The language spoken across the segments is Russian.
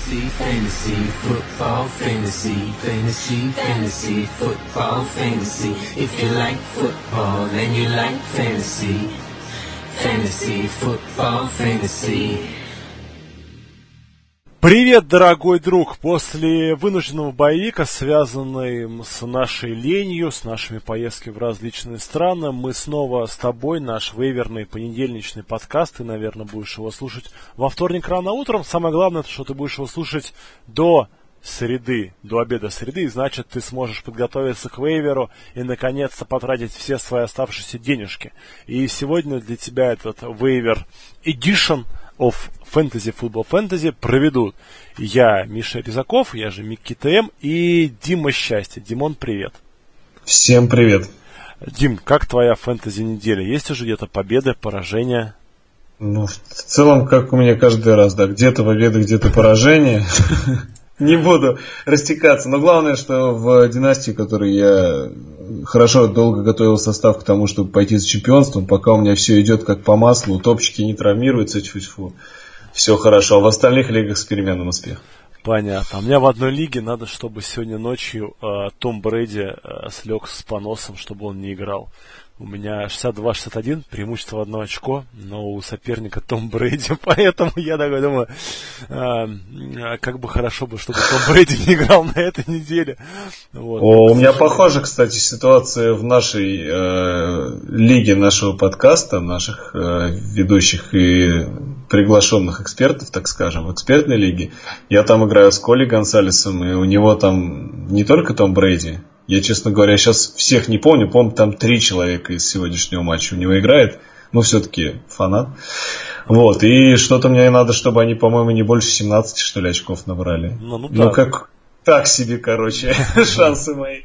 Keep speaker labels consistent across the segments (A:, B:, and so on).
A: Fantasy, fantasy, football, fantasy, fantasy, fantasy, football, fantasy. If you like football then you like fantasy, fantasy, football, fantasy.
B: Привет, дорогой друг! После вынужденного боевика, связанной с нашей ленью, с нашими поездками в различные страны, мы снова с тобой, наш вейверный понедельничный подкаст, ты, наверное, будешь его слушать во вторник рано утром. Самое главное, что ты будешь его слушать до среды, до обеда среды, и значит, ты сможешь подготовиться к вейверу и, наконец-то, потратить все свои оставшиеся денежки. И сегодня для тебя этот вейвер Edition – of Fantasy Football Fantasy проведут я, Миша Резаков, я же Микки ТМ и Дима Счастье. Димон, привет.
C: Всем привет.
B: Дим, как твоя фэнтези неделя? Есть уже где-то победы, поражения?
C: Ну, в целом, как у меня каждый раз, да, где-то победа, где-то поражение. Не буду растекаться. Но главное, что в династии, которую я хорошо долго готовил состав к тому, чтобы пойти с чемпионством, пока у меня все идет как по маслу, топчики не травмируются, -тьфу, все хорошо. А в остальных лигах с переменным успехом.
B: Понятно. У меня в одной лиге надо, чтобы сегодня ночью э, Том Брэди э, слег с поносом, чтобы он не играл. У меня 62-61, преимущество в одно очко, но у соперника Том Брейди, поэтому я такой думаю, э, как бы хорошо бы, чтобы Том Брейди не играл на этой неделе.
C: Вот. О, у меня похожа, кстати, ситуация в нашей э, лиге нашего подкаста, наших э, ведущих и приглашенных экспертов, так скажем, в экспертной лиге. Я там играю с Коли Гонсалесом, и у него там не только Том Брейди, я, честно говоря, сейчас всех не помню. Помню, там три человека из сегодняшнего матча у него играет. Ну, все-таки фанат. Вот. И что-то мне надо, чтобы они, по-моему, не больше 17, что ли, очков набрали. Ну, ну, ну как так себе, короче, шансы мои.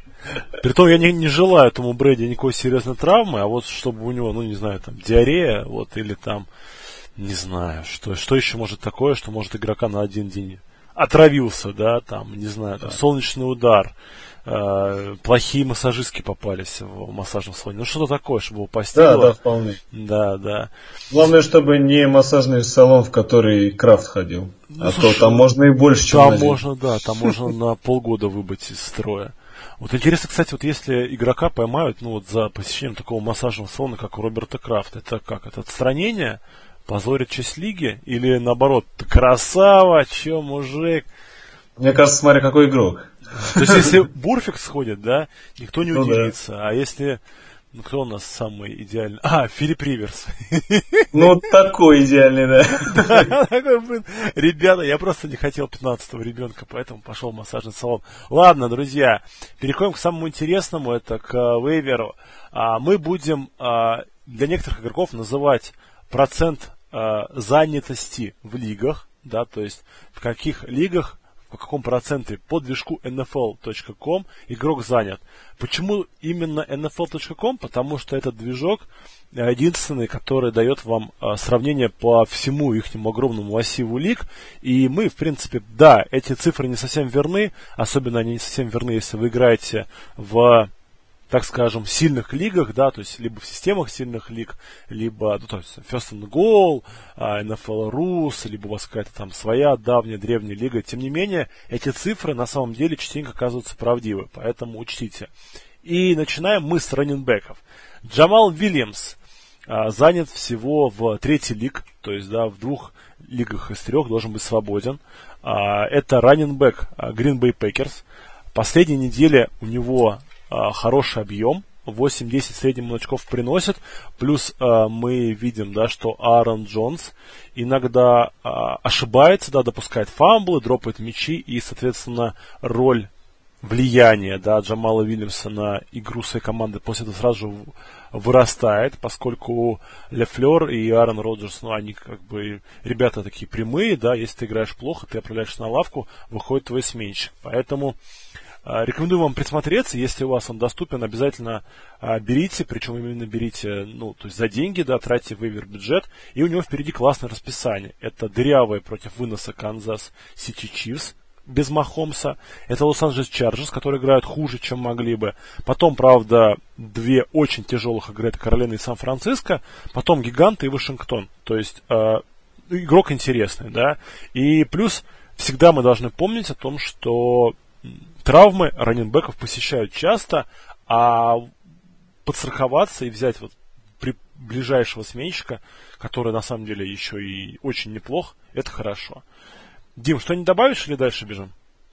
B: Притом я не, не желаю этому Брэди никакой серьезной травмы, а вот чтобы у него, ну не знаю, там диарея, вот или там, не знаю, что, что еще может такое, что может игрока на один день отравился, да, там, не знаю, там, солнечный удар, э, плохие массажистки попались в массажном салоне. Ну что-то такое, чтобы упастило.
C: Да, да, вполне.
B: Да, да.
C: Главное, чтобы не массажный салон, в который Крафт ходил. Ну, а слушай, то там можно и больше, чем
B: Там можно, да, там можно на полгода выбыть из строя. Вот интересно, кстати, вот если игрока поймают, ну вот за посещением такого массажного салона, как у Роберта Крафта, это как? Это отстранение? Позорит честь лиги? Или наоборот, красава, чё, мужик?
C: Мне кажется, смотри, какой игрок.
B: То есть, если Бурфик сходит, да, никто не ну, удивится. А если... Ну, кто у нас самый идеальный? А, Филипп Риверс.
C: Ну, такой идеальный, да.
B: Ребята, я просто не хотел 15-го ребенка, поэтому пошел в массажный салон. Ладно, друзья, переходим к самому интересному, это к вейверу. А, мы будем а, для некоторых игроков называть процент а, занятости в лигах, да, то есть в каких лигах в каком проценте по движку nfl.com игрок занят. Почему именно nfl.com? Потому что этот движок единственный, который дает вам а, сравнение по всему их огромному массиву лиг. И мы, в принципе, да, эти цифры не совсем верны, особенно они не совсем верны, если вы играете в так скажем, сильных лигах, да, то есть либо в системах сильных лиг, либо, ну, то есть First and Goal, NFL Rus, либо у вас какая-то там своя давняя древняя лига. Тем не менее, эти цифры на самом деле частенько оказываются правдивы, поэтому учтите. И начинаем мы с раненбеков. Джамал Вильямс а, занят всего в третий лиг, то есть, да, в двух лигах из трех должен быть свободен. А, это раненбек Green Bay Packers. Последней неделе у него а, хороший объем, 8-10 средним очков приносит. Плюс э, мы видим, да, что Аарон Джонс иногда э, ошибается, да, допускает фамблы, дропает мячи и, соответственно, роль влияния да, Джамала Вильямса на игру своей команды после этого сразу же вырастает, поскольку Лефлер и Аарон Роджерс, ну, они как бы ребята такие прямые, да, если ты играешь плохо, ты отправляешься на лавку, выходит твой сменщик. Поэтому рекомендую вам присмотреться, если у вас он доступен, обязательно а, берите, причем именно берите, ну, то есть за деньги, да, тратьте waiver бюджет, и у него впереди классное расписание. Это дырявые против выноса Канзас Сити Чифс, без Махомса. Это Лос-Анджелес Чарджерс, которые играют хуже, чем могли бы. Потом, правда, две очень тяжелых игры, это Каролина и Сан-Франциско. Потом Гиганты и Вашингтон. То есть, э, игрок интересный, да. И плюс всегда мы должны помнить о том, что травмы раненбеков посещают часто, а подстраховаться и взять вот при ближайшего сменщика, который на самом деле еще и очень неплох, это хорошо. Дим, что не добавишь или дальше бежим?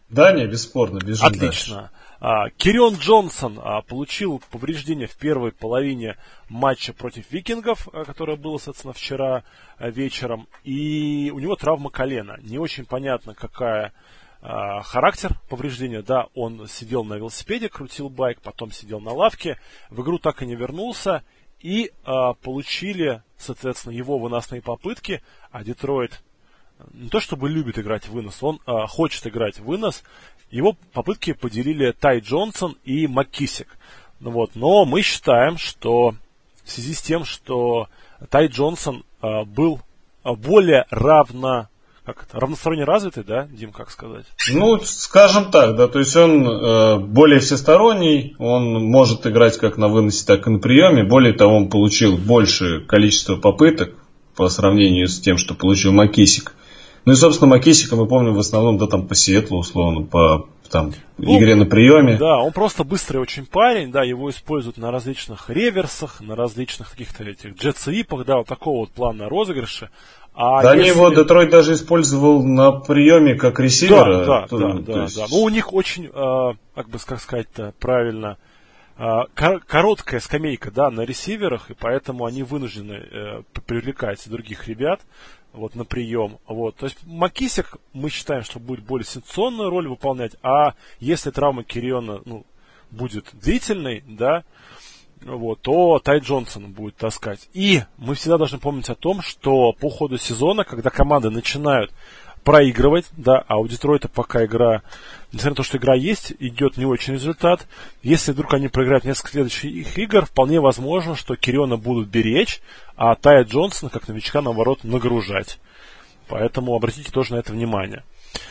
C: Да, не, бесспорно, бежим
B: Отлично. Дальше. А, Кирион Джонсон а, получил повреждение в первой половине матча против Викингов, а, которое было, соответственно, вчера вечером. И у него травма колена. Не очень понятно, какая характер повреждения. Да, он сидел на велосипеде, крутил байк, потом сидел на лавке. В игру так и не вернулся. И а, получили, соответственно, его выносные попытки. А Детройт не то чтобы любит играть вынос, он а, хочет играть вынос. Его попытки поделили Тай Джонсон и Маккисик. Ну вот, но мы считаем, что в связи с тем, что Тай Джонсон э, был более равно как это, равносторонне развитый, да, Дим, как сказать?
C: Ну, скажем так, да, то есть он э, более всесторонний, он может играть как на выносе, так и на приеме. Более того, он получил большее количество попыток по сравнению с тем, что получил Макисик. Ну и, собственно, Макисика мы помним в основном, да, там по Сиэтлу, условно, по там, ну, игре на приеме.
B: Да, он просто быстрый очень парень, да, его используют на различных реверсах, на различных каких-то этих джетсвипах, да, вот такого вот плана розыгрыша.
C: А да, если... его Детройт даже использовал на приеме как ресивера.
B: Да, да, то, да, да, есть... да. Ну, у них очень, э, как бы, как сказать-то правильно, э, короткая скамейка, да, на ресиверах, и поэтому они вынуждены э, привлекать других ребят вот, на прием. Вот. То есть Макисик, мы считаем, что будет более сенсационную роль выполнять, а если травма Кириона ну, будет длительной, да, вот, то Тай Джонсон будет таскать. И мы всегда должны помнить о том, что по ходу сезона, когда команды начинают проигрывать, да, а у Детройта пока игра, несмотря на то, что игра есть, идет не очень результат. Если вдруг они проиграют несколько следующих игр, вполне возможно, что Кириона будут беречь, а Тая Джонсона, как новичка, наоборот, нагружать. Поэтому обратите тоже на это внимание.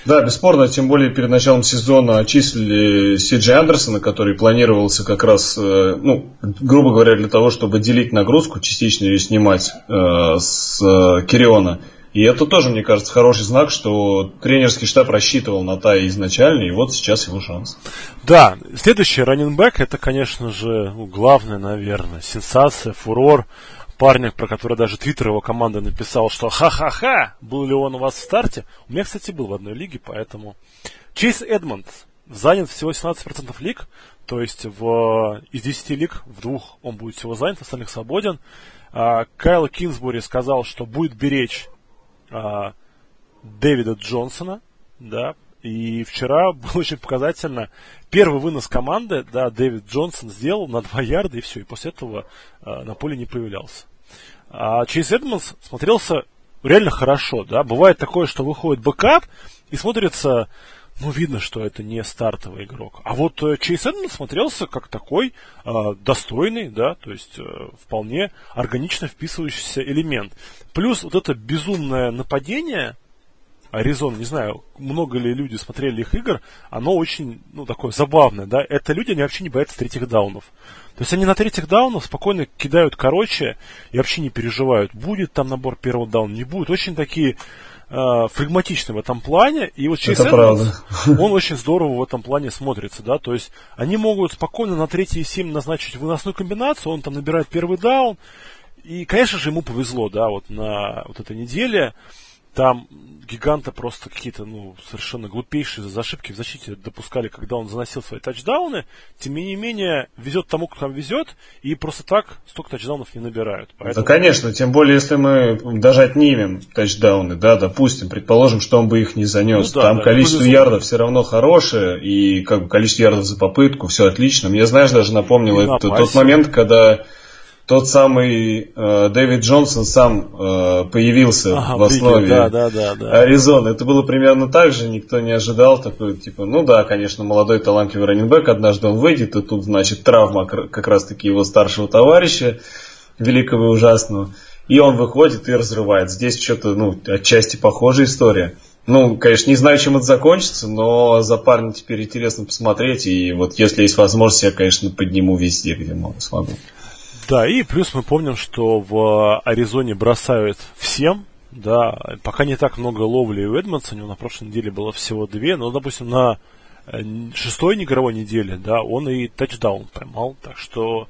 C: Да, бесспорно, тем более перед началом сезона отчислили Сиджи Андерсона, который планировался как раз, э, ну, грубо говоря, для того, чтобы делить нагрузку, частично ее снимать э, с э, Кириона. И это тоже, мне кажется, хороший знак, что тренерский штаб рассчитывал на Тая изначально, и вот сейчас его шанс.
B: Да, следующий раненбэк, это, конечно же, ну, главное, наверное, сенсация, фурор. Парня, про который даже твиттер его команды написал, что ха-ха-ха, был ли он у вас в старте. У меня, кстати, был в одной лиге, поэтому... Чейз Эдмонд занят всего 17% лиг, то есть в, из 10 лиг в двух он будет всего занят, остальных свободен. А, Кайл Кинсбури сказал, что будет беречь а, Дэвида Джонсона, да, и вчера было очень показательно. Первый вынос команды, да, Дэвид Джонсон сделал на 2 ярда, и все, и после этого а, на поле не появлялся. А Чейз Эдмондс смотрелся реально хорошо, да. Бывает такое, что выходит backup и смотрится ну, видно, что это не стартовый игрок. А вот э, Чейз Эдмондс смотрелся как такой э, достойный, да, то есть э, вполне органично вписывающийся элемент. Плюс вот это безумное нападение, Аризоны, не знаю, много ли люди смотрели их игр, оно очень, ну, такое забавное, да, это люди, они вообще не боятся третьих down ов. То есть они на третьих даунов спокойно кидают короче и вообще не переживают, будет там набор первого дауна, не будет. Очень такие э, флегматичны в этом плане, и вот через это, он очень здорово в этом плане смотрится, да, то есть они могут спокойно на третий 7 назначить выносную комбинацию, он там набирает первый даун, и, конечно же, ему повезло, да, вот на вот этой неделе, там гиганта просто какие-то, ну, совершенно глупейшие ошибки в защите допускали, когда он заносил свои тачдауны. Тем не менее, везет тому, кто там везет, и просто так столько тачдаунов не набирают.
C: Поэтому... Да, конечно, тем более, если мы даже отнимем тачдауны, да, допустим, предположим, что он бы их не занес. Ну, да, там да, количество ярдов все равно хорошее, и как бы количество ярдов за попытку, все отлично. Мне, знаешь, даже напомнило это тот момент, когда тот самый э, Дэвид Джонсон сам э, появился ага, в основе да, да, да, да. Аризоны. Это было примерно так же, никто не ожидал такой, типа, ну да, конечно, молодой талантливый раненбэк, однажды он выйдет, и тут, значит, травма как раз-таки его старшего товарища, великого и ужасного, и он выходит и разрывает. Здесь что-то, ну, отчасти похожая история. Ну, конечно, не знаю, чем это закончится, но за парня теперь интересно посмотреть, и вот если есть возможность, я, конечно, подниму везде, где смогу.
B: Да, и плюс мы помним, что в Аризоне бросают всем, Да, пока не так много ловли у Эдмонса, у него на прошлой неделе было всего две, но, допустим, на э, шестой игровой неделе, да, он и тачдаун поймал, так что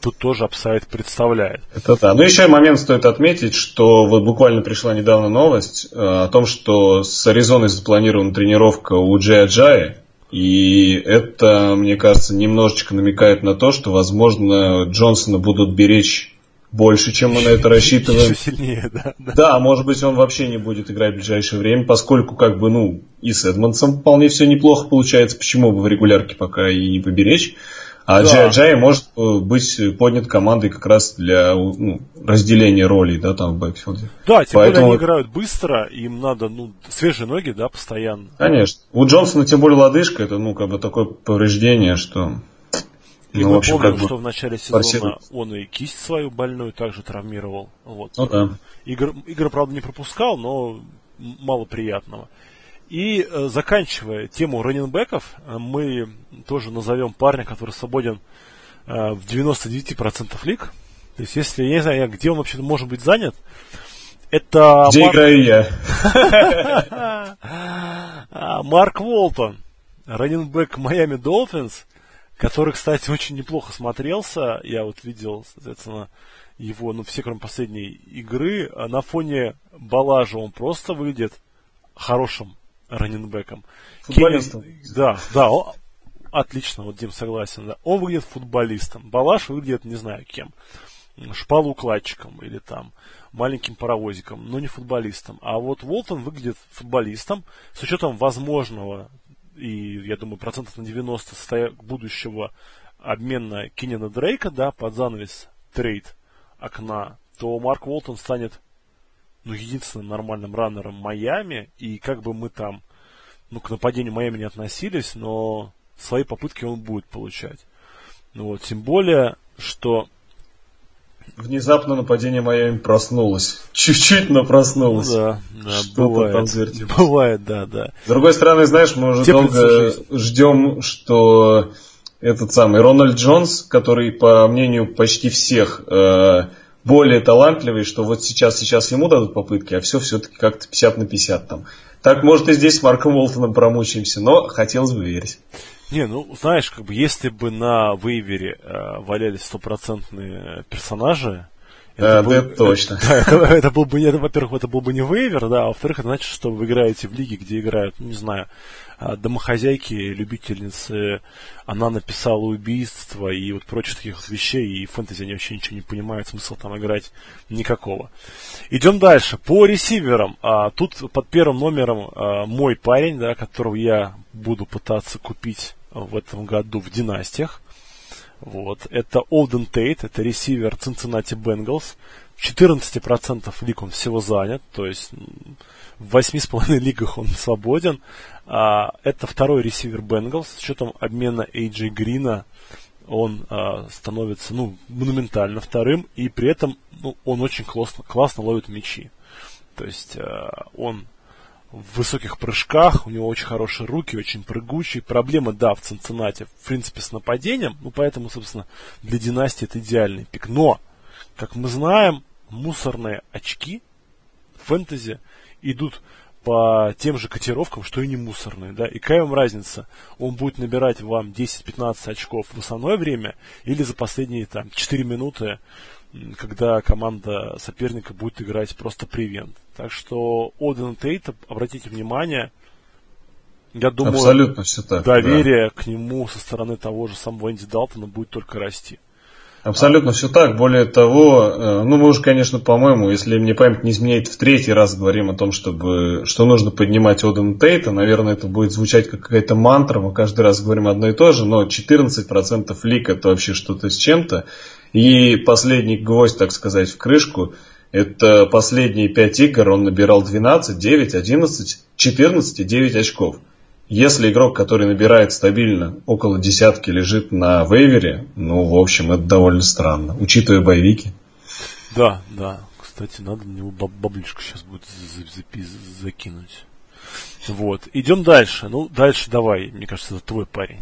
B: тут тоже апсайд представляет.
C: Это да. Но еще момент стоит отметить, что вот буквально пришла недавно новость э, о том, что с Аризоной запланирована тренировка у Джей Аджаи. И это, мне кажется, немножечко намекает на то, что, возможно, Джонсона будут беречь больше, чем мы на это рассчитываем.
B: Еще сильнее, да,
C: да. Да, может быть, он вообще не будет играть в ближайшее время, поскольку, как бы, ну, и с Эдмонсом вполне все неплохо получается, почему бы в регулярке пока и не поберечь. А да. Джай может э, быть поднят командой как раз для ну, разделения ролей, да, там в бэкфилде.
B: Да, тем Поэтому... более они играют быстро, им надо, ну, свежие ноги, да, постоянно.
C: Конечно. У Джонсона тем более лодыжка, это, ну, как бы такое повреждение, что...
B: И ну, мы общем, помним, как бы что в начале сезона парсирует. он и кисть свою больную также травмировал. Вот.
C: Ну, да.
B: Игр, игры, правда, не пропускал, но мало приятного. И э, заканчивая тему раненбеков, э, мы тоже назовем парня, который свободен э, в 99% лиг. То есть, если я не знаю, где он вообще может быть занят, это...
C: Где Марк... играю я?
B: А, Марк Волтон, раненбек Майами Долфинс, который, кстати, очень неплохо смотрелся. Я вот видел, соответственно, его, ну, все, кроме последней игры. А на фоне Балажа он просто выглядит хорошим раненбеком.
C: Футболистом.
B: Кеннин, да, да, он, отлично, вот Дим согласен, да. Он выглядит футболистом. Балаш выглядит, не знаю кем. Шпалоукладчиком или там маленьким паровозиком, но не футболистом. А вот Волтон выглядит футболистом с учетом возможного и, я думаю, процентов на 90 состоя... будущего обмена Кинина Дрейка, да, под занавес трейд окна, то Марк Уолтон станет ну, единственным нормальным раннером Майами, и как бы мы там, ну, к нападению Майами не относились, но свои попытки он будет получать. Ну вот, тем более, что...
C: Внезапно нападение Майами проснулось. Чуть-чуть, но проснулось. Ну,
B: да, да, бывает. Там бывает, да, да.
C: С другой стороны, знаешь, мы уже долго ждем, что этот самый Рональд Джонс, который, по мнению почти всех, э, более талантливый, что вот сейчас, сейчас ему дадут попытки, а все все-таки как-то 50 на 50 там. Так, может, и здесь с Марком Уолтоном промучаемся, но хотелось бы верить.
B: Не, ну, знаешь, как бы, если бы на вейвере э, валялись стопроцентные персонажи,
C: это, был, это точно.
B: Это, да, это, это был бы, это, во-первых, это был бы не вейвер, да, а во-вторых, это значит, что вы играете в лиге, где играют, ну, не знаю, домохозяйки, любительницы, она написала убийство и вот прочих таких вещей, и фэнтези они вообще ничего не понимают, смысла там играть никакого. Идем дальше. По ресиверам. А, тут под первым номером а, мой парень, да, которого я буду пытаться купить в этом году в династиях. Вот. Это Олден Тейт, это ресивер Cincinnati Bengals. В 14% лиг он всего занят, то есть в 8,5 лигах он свободен. А, это второй ресивер Бенгалс. С учетом обмена Эйджи Грина он а, становится ну, монументально вторым, и при этом ну, он очень классно, классно ловит мячи. То есть а, он в высоких прыжках, у него очень хорошие руки, очень прыгучий. Проблема, да, в Цинциннате, в принципе, с нападением, ну, поэтому, собственно, для династии это идеальный пик. Но, как мы знаем, мусорные очки фэнтези идут по тем же котировкам, что и не мусорные, да, и какая вам разница, он будет набирать вам 10-15 очков в основное время или за последние там 4 минуты когда команда соперника будет играть просто превент. Так что Оден Тейт, обратите внимание, я думаю,
C: Абсолютно все так,
B: доверие да. к нему со стороны того же самого Энди Далтона будет только расти.
C: Абсолютно все так. Более того, э, ну мы уже, конечно, по-моему, если мне память не изменяет, в третий раз говорим о том, чтобы, что нужно поднимать Оден Тейта. Наверное, это будет звучать как какая-то мантра. Мы каждый раз говорим одно и то же, но 14% лик это вообще что-то с чем-то. И последний гвоздь, так сказать, в крышку, это последние 5 игр он набирал 12, 9, 11, 14 и 9 очков. Если игрок, который набирает стабильно около десятки, лежит на вейвере, ну, в общем, это довольно странно, учитывая боевики.
B: Да, да. Кстати, надо на него баб баблишку сейчас будет закинуть. Вот. Идем дальше. Ну, дальше давай. Мне кажется, это твой парень.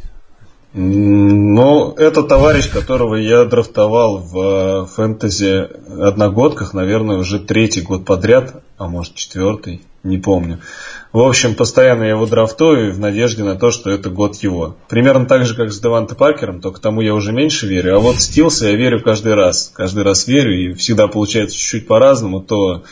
C: Ну, это товарищ, которого я драфтовал в э, фэнтези одногодках, наверное, уже третий год подряд, а может четвертый, не помню. В общем, постоянно я его драфтую в надежде на то, что это год его. Примерно так же, как с Деванте Паркером, только тому я уже меньше верю. А вот Стилса я верю каждый раз. Каждый раз верю, и всегда получается чуть-чуть по-разному. То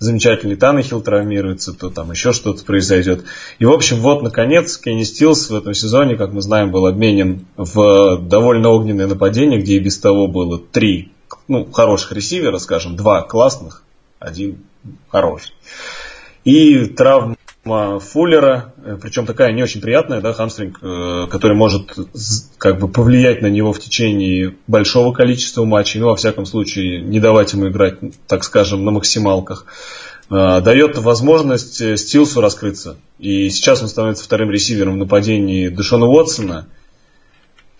C: замечательный Танахил травмируется, то там еще что-то произойдет. И, в общем, вот, наконец, Кенни Стилс в этом сезоне, как мы знаем, был обменен в довольно огненное нападение, где и без того было три ну, хороших ресивера, скажем, два классных, один хороший. И травма Фуллера, э, причем такая не очень приятная, да, хамстринг, э, который может как бы повлиять на него в течение большого количества матчей, ну, во всяком случае, не давать ему играть, так скажем, на максималках, э, дает возможность Стилсу раскрыться. И сейчас он становится вторым ресивером в нападении Дэшона Уотсона –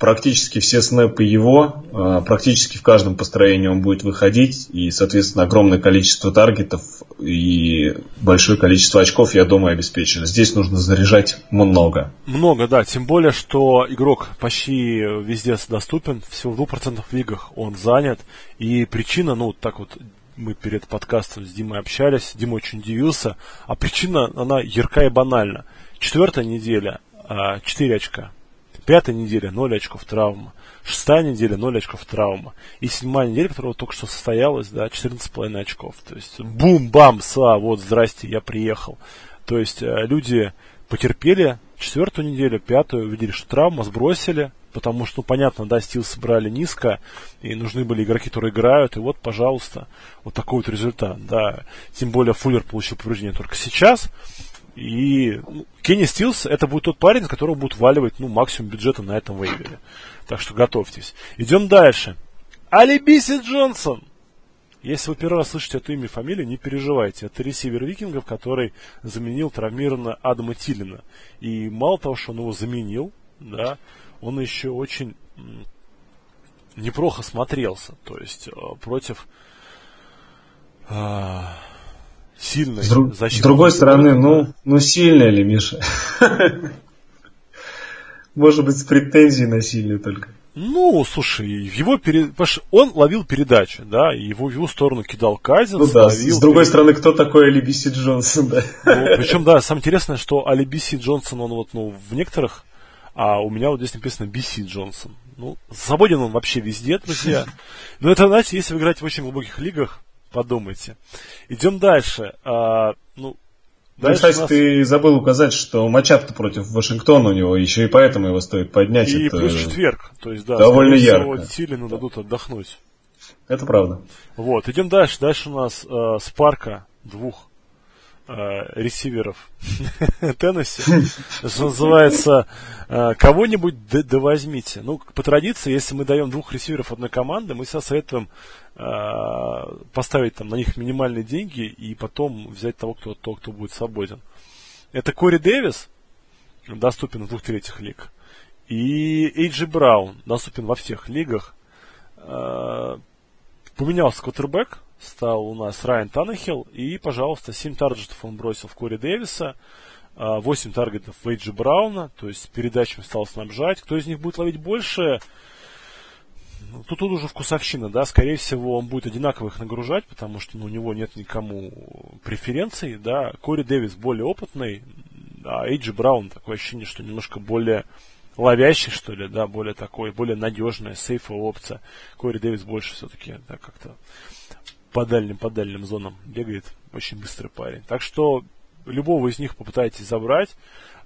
C: практически все снэпы его, а, практически в каждом построении он будет выходить, и, соответственно, огромное количество таргетов и большое количество очков, я думаю, обеспечено. Здесь нужно заряжать много.
B: Много, да, тем более, что игрок почти везде доступен, всего в 2% лигах он занят, и причина, ну, так вот, мы перед подкастом с Димой общались, Дима очень удивился, а причина, она яркая и банальна. Четвертая неделя, 4 а, очка Пятая неделя 0 очков травма. Шестая неделя 0 очков травма. И седьмая неделя, которая только что состоялась, да, 14,5 очков. То есть бум-бам, са, вот, здрасте, я приехал. То есть э, люди потерпели четвертую неделю, пятую, увидели, что травма, сбросили, потому что, ну, понятно, да, стил собрали низко, и нужны были игроки, которые играют, и вот, пожалуйста, вот такой вот результат, да. Тем более Фуллер получил повреждение только сейчас, и ну, Кенни Стилс это будет тот парень, которого будут валивать ну, максимум бюджета на этом вейвере. Так что готовьтесь. Идем дальше. Алибиси Джонсон. Если вы первый раз слышите это имя и фамилию, не переживайте. Это ресивер викингов, который заменил травмированного Адама Тилина. И мало того, что он его заменил, да, он еще очень неплохо смотрелся. То есть э, против э, сильной
C: с, друг, с другой стороны, ну, ну сильная ли Миша? Может быть, с претензией на сильную только.
B: Ну, слушай, его перед... он ловил передачу, да, и его в его сторону кидал Казин. Ну
C: да, с другой перед... стороны, кто такой Алибиси Джонсон, да?
B: Ну, причем, да, самое интересное, что Алибиси Джонсон, он вот, ну, в некоторых, а у меня вот здесь написано BC Джонсон. Ну, свободен он вообще везде, друзья. Но это, знаете, если вы играете в очень глубоких лигах, подумайте. Идем дальше. А, ну,
C: ну, кстати, нас... ты забыл указать, что матчап-то против Вашингтона у него, еще и поэтому его стоит поднять.
B: И это плюс четверг, то есть, да,
C: довольно ярко.
B: Силину дадут отдохнуть.
C: Это правда.
B: Вот, идем дальше. Дальше у нас э, Спарка двух ресиверов Теннесси. Что называется, э, кого-нибудь да возьмите. Ну, по традиции, если мы даем двух ресиверов одной команды, мы всегда советуем Э, поставить там на них минимальные деньги и потом взять того, кто, того, кто будет свободен. Это Кори Дэвис, доступен в двух третьих лиг. И Эйджи Браун, доступен во всех лигах. Э, поменялся квотербек, стал у нас Райан Таннехилл. И, пожалуйста, 7 таргетов он бросил в Кори Дэвиса. 8 э, таргетов в Эйджи Брауна, то есть передачами стал снабжать. Кто из них будет ловить больше, ну, тут, тут уже вкусовщина, да, скорее всего, он будет одинаково их нагружать, потому что ну, у него нет никому преференций, да. Кори Дэвис более опытный, а Эйджи Браун такое ощущение, что немножко более ловящий, что ли, да, более такой, более надежная, сейфовая опция. Кори Дэвис больше все-таки, да, как-то по дальним, по дальним зонам бегает, очень быстрый парень. Так что любого из них попытайтесь забрать.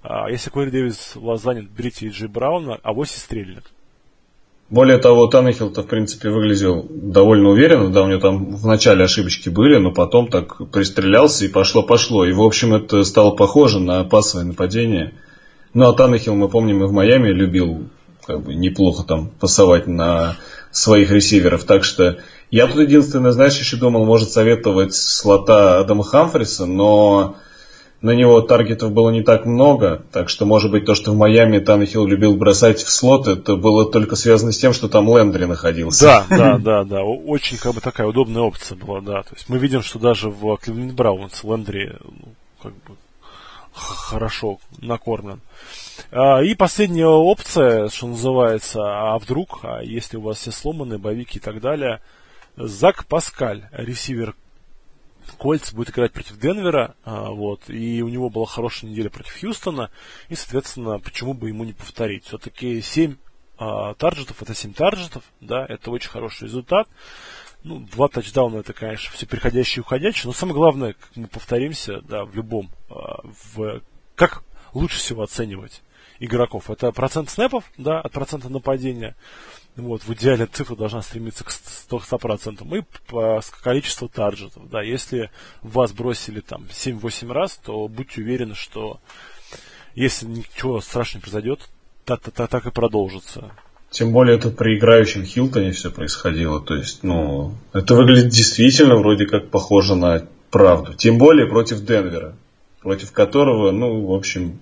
B: А, если Кори Дэвис вас занят, берите Эйджи Брауна, а вось стрельнет.
C: Более того, Таннехилл-то, в принципе, выглядел довольно уверенно, да, у него там в начале ошибочки были, но потом так пристрелялся и пошло-пошло. И, в общем, это стало похоже на пасовое нападение. Ну, а Таннехилл, мы помним, и в Майами любил как бы неплохо там пасовать на своих ресиверов. Так что я тут единственное, знаешь, еще думал, может советовать слота Адама Хамфриса, но на него таргетов было не так много, так что, может быть, то, что в Майами Таннехилл любил бросать в слот, это было только связано с тем, что там Лендри находился.
B: Да, да, да, да. Очень как бы такая удобная опция была, да. То есть мы видим, что даже в Кливленд Браунс Лендри ну, как бы хорошо накормлен. А, и последняя опция, что называется, а вдруг, а если у вас все сломаны, боевики и так далее, Зак Паскаль, ресивер Кольц будет играть против Денвера, а, вот, и у него была хорошая неделя против Хьюстона, и, соответственно, почему бы ему не повторить? Все-таки 7 а, тарджетов, это 7 тарджетов, да, это очень хороший результат. Ну, два тачдауна это, конечно, все приходящие и уходящие, но самое главное, как мы повторимся, да, в любом, а, в, как лучше всего оценивать игроков? Это процент снэпов, да, от процента нападения, вот, в идеале цифра должна стремиться к 100%. И по количеству тарджетов. Да, если вас бросили там 7-8 раз, то будьте уверены, что если ничего страшного не произойдет, так, так, так и продолжится.
C: Тем более это при играющем Хилтоне все происходило. То есть, ну, это выглядит действительно вроде как похоже на правду. Тем более против Денвера, против которого, ну, в общем,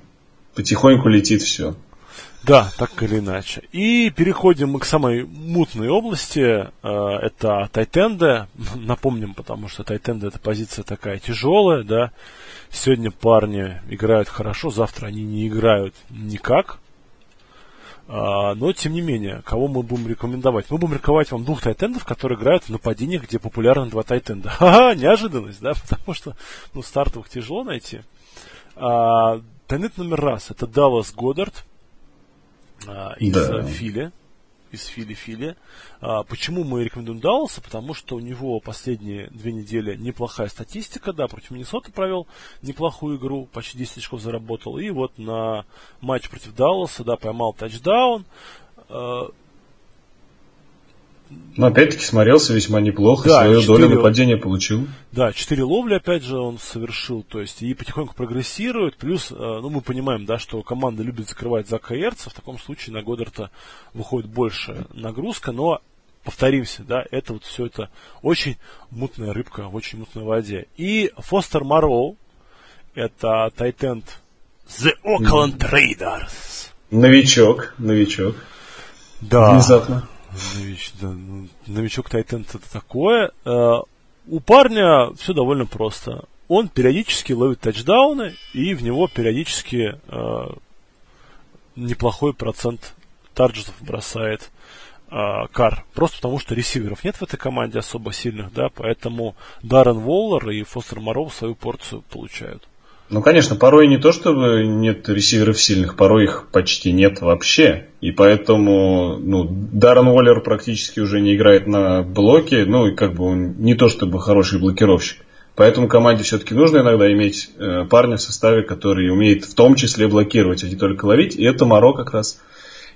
C: потихоньку летит все.
B: Да, так или иначе. И переходим мы к самой мутной области. Э, это тайтенды. Напомним, потому что тайтенды это позиция такая тяжелая, да. Сегодня парни играют хорошо, завтра они не играют никак. А, но, тем не менее, кого мы будем рекомендовать? Мы будем рекомендовать вам двух тайтендов, которые играют в нападениях, где популярны два тайтенда. Ха-ха, неожиданность, да, потому что ну, стартовых тяжело найти. А, тайтенд номер раз это Даллас Годдард из да. Фили. Из Фили-Фили. А, почему мы рекомендуем Далласа? Потому что у него последние две недели неплохая статистика, да, против Миннесоты провел неплохую игру, почти 10 очков заработал. И вот на матч против Далласа, да, поймал тачдаун.
C: Но опять-таки смотрелся весьма неплохо, да, свою 4, долю нападения получил.
B: Да, четыре ловли опять же он совершил, то есть и потихоньку прогрессирует, плюс, э, ну мы понимаем, да, что команда любит закрывать за Эрца, в таком случае на Годдарта выходит больше нагрузка, но повторимся, да, это вот все это очень мутная рыбка в очень мутной воде. И Фостер Мароу, это тайтенд The Oakland Raiders.
C: Новичок, новичок.
B: Да. Внезапно. Нович, да, ну, новичок Тайтенд это такое. Э, у парня все довольно просто. Он периодически ловит тачдауны, и в него периодически э, неплохой процент тарджетов бросает э, Кар. Просто потому, что ресиверов нет в этой команде особо сильных, да, поэтому Даррен Воллер и Фостер Моров свою порцию получают.
C: Ну, конечно, порой не то, чтобы нет ресиверов сильных, порой их почти нет вообще. И поэтому, ну, Даррен Уоллер практически уже не играет на блоке, ну, и как бы он не то, чтобы хороший блокировщик. Поэтому команде все-таки нужно иногда иметь э, парня в составе, который умеет в том числе блокировать, а не только ловить. И это Моро как раз.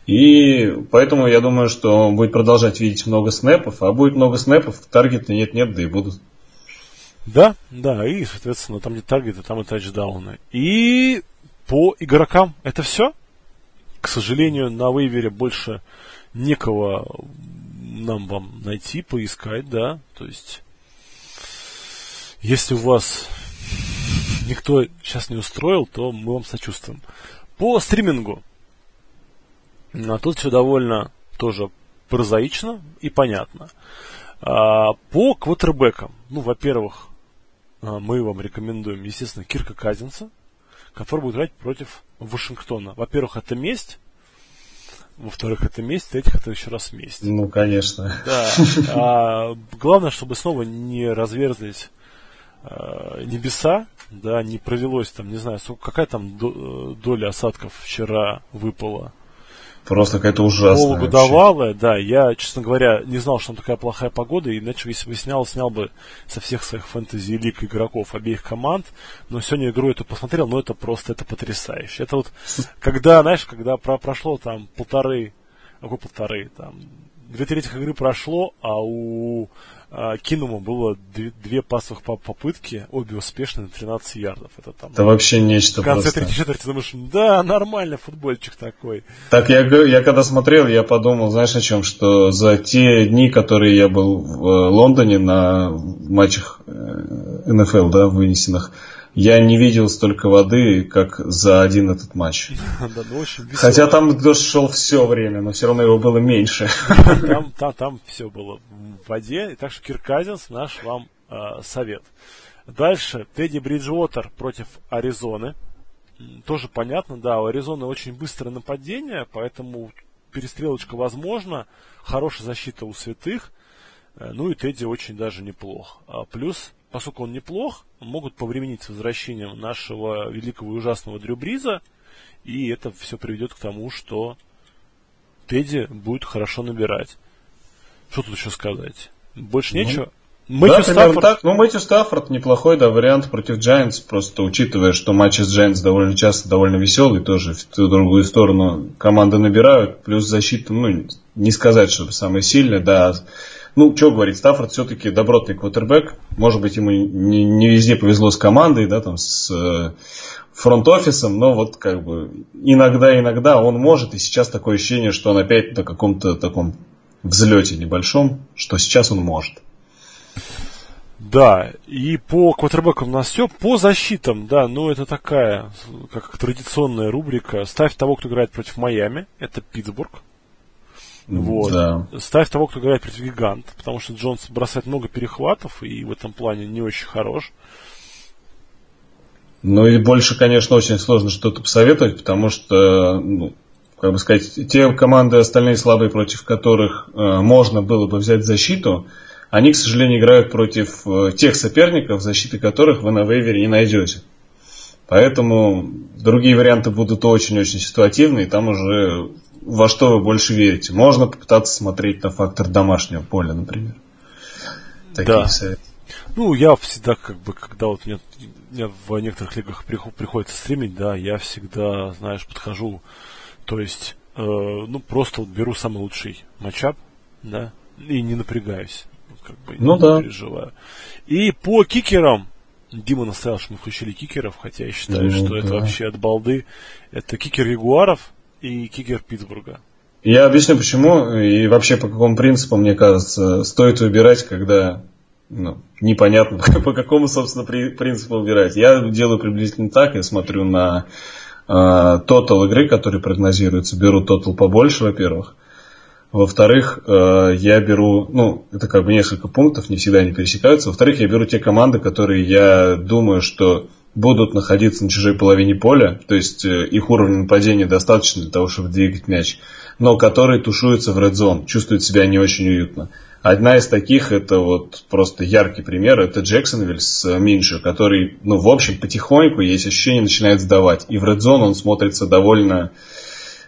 C: И поэтому я думаю, что он будет продолжать видеть много снэпов, а будет много снэпов, таргеты нет-нет, да и будут.
B: Да, да, и, соответственно, там где таргеты, там и тачдауны. И по игрокам это все. К сожалению, на вейвере больше некого нам вам найти, поискать, да. То есть, если у вас никто сейчас не устроил, то мы вам сочувствуем. По стримингу. А тут все довольно тоже прозаично и понятно. А, по квотербекам. Ну, во-первых, мы вам рекомендуем, естественно, Кирка Казинца, который будет играть против Вашингтона. Во-первых, это месть. Во-вторых, это месть. В-третьих, это еще раз месть.
C: Ну, конечно.
B: Да. А, главное, чтобы снова не разверзлись а, небеса, да, не провелось там, не знаю, какая там э, доля осадков вчера выпала
C: Просто какая-то ужасная.
B: Полугодовалая, да. Я, честно говоря, не знал, что там такая плохая погода, иначе, если бы снял, снял бы со всех своих фэнтези лиг игроков обеих команд. Но сегодня игру эту посмотрел, но это просто, это потрясающе. Это вот, когда, знаешь, когда про прошло там полторы, какой полторы, там, две трети игры прошло, а у а, Кинума было две, две пасовых попытки, обе успешные на 13 ярдов. Это там.
C: Это вообще нечто
B: В конце третьей четверти думаешь, да, нормально, футбольчик такой.
C: Так я, я когда смотрел, я подумал, знаешь о чем, что за те дни, которые я был в э, Лондоне на матчах э, НФЛ, да, вынесенных, я не видел столько воды, как за один этот матч. Ну, Хотя там дождь шел все время, но все равно его было меньше.
B: Там, там, там все было в воде. Так что Кирказинс наш вам э, совет. Дальше Тедди Бриджуотер против Аризоны. тоже понятно, да, у Аризоны очень быстрое нападение, поэтому перестрелочка возможна, хорошая защита у святых, э, ну и Тедди очень даже неплох. А плюс, поскольку он неплох, могут повременить с возвращением нашего великого и ужасного Дрю Бриза, и это все приведет к тому, что Тедди будет хорошо набирать. Что тут еще сказать? Больше ну, нечего.
C: Мэтью да, Стаффорд... так. Ну, Мэтью Стаффорд неплохой, да, вариант против Giants, просто учитывая, что матчи с Giants довольно часто довольно веселые, тоже в ту другую сторону команды набирают, плюс защита, ну, не сказать, что самая сильная, да. Ну, что говорить, Стаффорд все-таки добротный квотербек, может быть, ему не, не везде повезло с командой, да, там, с э, фронт-офисом, но вот как бы иногда-иногда он может, и сейчас такое ощущение, что он опять на каком-то таком взлете небольшом, что сейчас он может.
B: Да, и по квотербекам у нас все. По защитам, да, ну это такая, как традиционная рубрика. Ставь того, кто играет против Майами. Это Питтсбург. Вот. Да. Ставь того, кто играет против Гигант, потому что Джонс бросает много перехватов и в этом плане не очень хорош.
C: Ну и больше, конечно, очень сложно что-то посоветовать, потому что, ну, как бы сказать, те команды остальные слабые, против которых э, можно было бы взять защиту, они, к сожалению, играют против э, тех соперников, защиты которых вы на вейвере не найдете. Поэтому другие варианты будут очень-очень ситуативные, там уже во что вы больше верите. Можно попытаться смотреть на фактор домашнего поля, например.
B: Такие да. советы. Ну, я всегда, как бы, когда вот мне, мне в некоторых лигах приходится стримить, да, я всегда, знаешь, подхожу, то есть, э, ну, просто вот беру самый лучший матчап, да, и не напрягаюсь как бы
C: ну, не да.
B: переживаю. И по кикерам, Дима настоял, что мы включили кикеров, хотя я считаю, ну, что да. это вообще от балды. Это кикер Ягуаров и кикер Питтсбурга.
C: Я объясню почему и вообще по какому принципу, мне кажется, стоит выбирать, когда ну, непонятно, по какому, собственно, принципу выбирать. Я делаю приблизительно так, я смотрю на э, тотал игры, который прогнозируется, беру тотал побольше, во-первых. Во-вторых, э, я беру, ну, это как бы несколько пунктов, не всегда они пересекаются. Во-вторых, я беру те команды, которые я думаю, что будут находиться на чужой половине поля, то есть э, их уровень нападения достаточно для того, чтобы двигать мяч, но которые тушуются в red zone, чувствуют себя не очень уютно. Одна из таких, это вот просто яркий пример, это Джексонвиль с Минши, который, ну, в общем, потихоньку, есть ощущение, начинает сдавать. И в red zone он смотрится довольно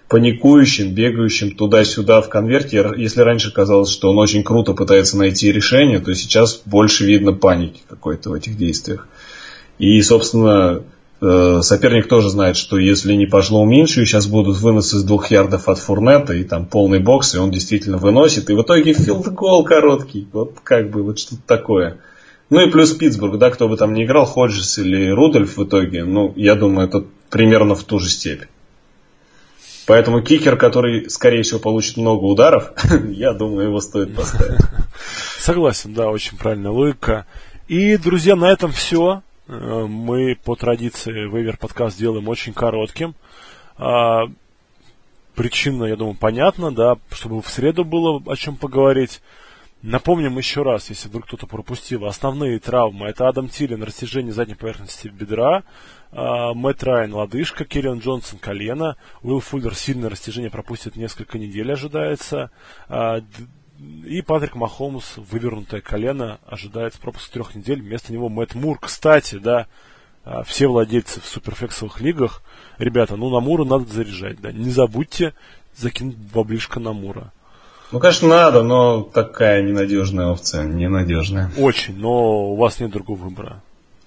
C: паникующим, бегающим туда-сюда в конверте. Если раньше казалось, что он очень круто пытается найти решение, то сейчас больше видно паники какой-то в этих действиях. И, собственно, э, соперник тоже знает, что если не пошло меньше, сейчас будут выносы с двух ярдов от фурнета, и там полный бокс, и он действительно выносит, и в итоге филд-гол короткий. Вот как бы, вот что-то такое. Ну и плюс Питтсбург, да, кто бы там не играл, Ходжес или Рудольф в итоге, ну, я думаю, это примерно в ту же степень. Поэтому кикер, который, скорее всего, получит много ударов, я думаю, его стоит поставить.
B: Согласен, да, очень правильная логика. И, друзья, на этом все. Э, мы по традиции Вейвер подкаст делаем очень коротким. А, причина, я думаю, понятна, да, чтобы в среду было о чем поговорить. Напомним еще раз, если вдруг кто-то пропустил, основные травмы это Адам Тилин, растяжение задней поверхности бедра, Uh, Мэтт Райан лодыжка, Киллиан Джонсон колено, Уилл Фуллер сильное растяжение пропустит несколько недель ожидается, uh, и Патрик Махомс вывернутое колено ожидается пропуск трех недель, вместо него Мэтт Мур, кстати, да, uh, все владельцы в суперфексовых лигах, ребята, ну на Мура надо заряжать, да, не забудьте закинуть баблишко на Мура.
C: Ну, конечно, надо, но такая ненадежная опция, ненадежная.
B: Очень, но у вас нет другого выбора.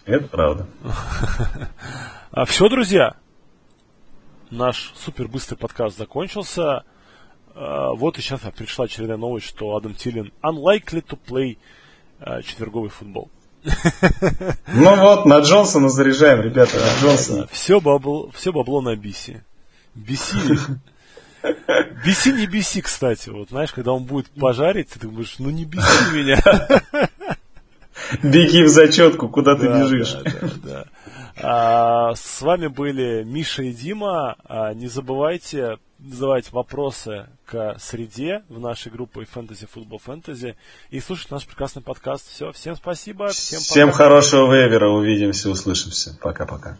C: Это правда.
B: А все, друзья. Наш супер быстрый подкаст закончился. А, вот и сейчас пришла очередная новость, что Адам Тилин unlikely to play а, четверговый футбол.
C: Ну вот, на Джонсона заряжаем, ребята, на Джонсона.
B: Все бабло, все бабло на Биси. Биси. Биси не биси, кстати. Вот знаешь, когда он будет пожарить, ты думаешь, ну не биси меня.
C: Беги в зачетку, куда ты бежишь. Да, да, да.
B: А, с вами были Миша и Дима. А, не забывайте задавать вопросы к среде в нашей группе Fantasy Football Fantasy и слушать наш прекрасный подкаст. Все, всем спасибо.
C: Всем, всем пока. хорошего вейвера. Увидимся, услышимся. Пока-пока.